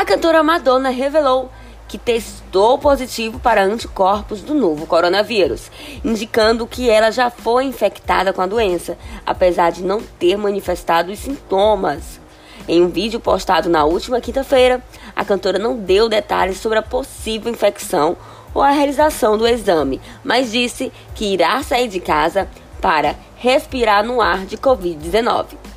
A cantora Madonna revelou que testou positivo para anticorpos do novo coronavírus, indicando que ela já foi infectada com a doença, apesar de não ter manifestado os sintomas. Em um vídeo postado na última quinta-feira, a cantora não deu detalhes sobre a possível infecção ou a realização do exame, mas disse que irá sair de casa para respirar no ar de Covid-19.